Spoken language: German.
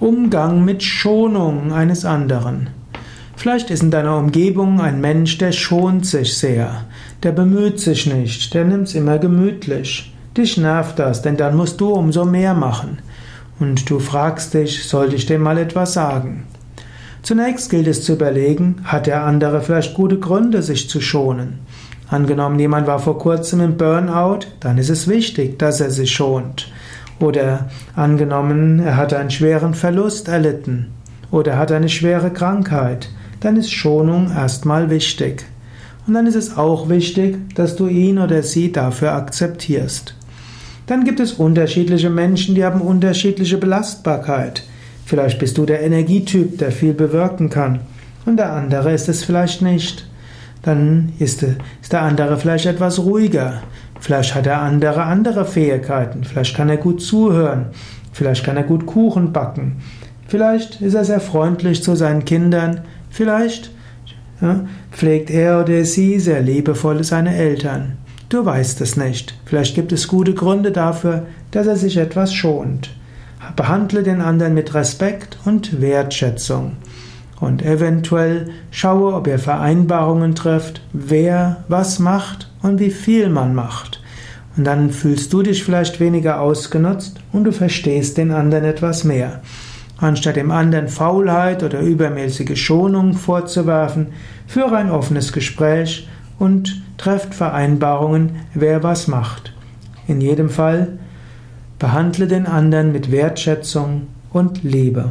Umgang mit Schonung eines anderen. Vielleicht ist in deiner Umgebung ein Mensch, der schont sich sehr, der bemüht sich nicht, der nimmt's immer gemütlich. Dich nervt das, denn dann musst du umso mehr machen. Und du fragst dich, sollte ich dem mal etwas sagen? Zunächst gilt es zu überlegen, hat der andere vielleicht gute Gründe, sich zu schonen? Angenommen, jemand war vor kurzem im Burnout, dann ist es wichtig, dass er sich schont. Oder angenommen, er hat einen schweren Verlust erlitten. Oder hat eine schwere Krankheit dann ist Schonung erstmal wichtig. Und dann ist es auch wichtig, dass du ihn oder sie dafür akzeptierst. Dann gibt es unterschiedliche Menschen, die haben unterschiedliche Belastbarkeit. Vielleicht bist du der Energietyp, der viel bewirken kann. Und der andere ist es vielleicht nicht. Dann ist der andere vielleicht etwas ruhiger. Vielleicht hat der andere andere Fähigkeiten. Vielleicht kann er gut zuhören. Vielleicht kann er gut Kuchen backen. Vielleicht ist er sehr freundlich zu seinen Kindern. Vielleicht ja, pflegt er oder sie sehr liebevoll seine Eltern. Du weißt es nicht. Vielleicht gibt es gute Gründe dafür, dass er sich etwas schont. Behandle den anderen mit Respekt und Wertschätzung. Und eventuell schaue, ob ihr Vereinbarungen trifft, wer was macht und wie viel man macht. Und dann fühlst du dich vielleicht weniger ausgenutzt und du verstehst den anderen etwas mehr. Anstatt dem anderen Faulheit oder übermäßige Schonung vorzuwerfen, führe ein offenes Gespräch und trefft Vereinbarungen, wer was macht. In jedem Fall behandle den anderen mit Wertschätzung und Liebe.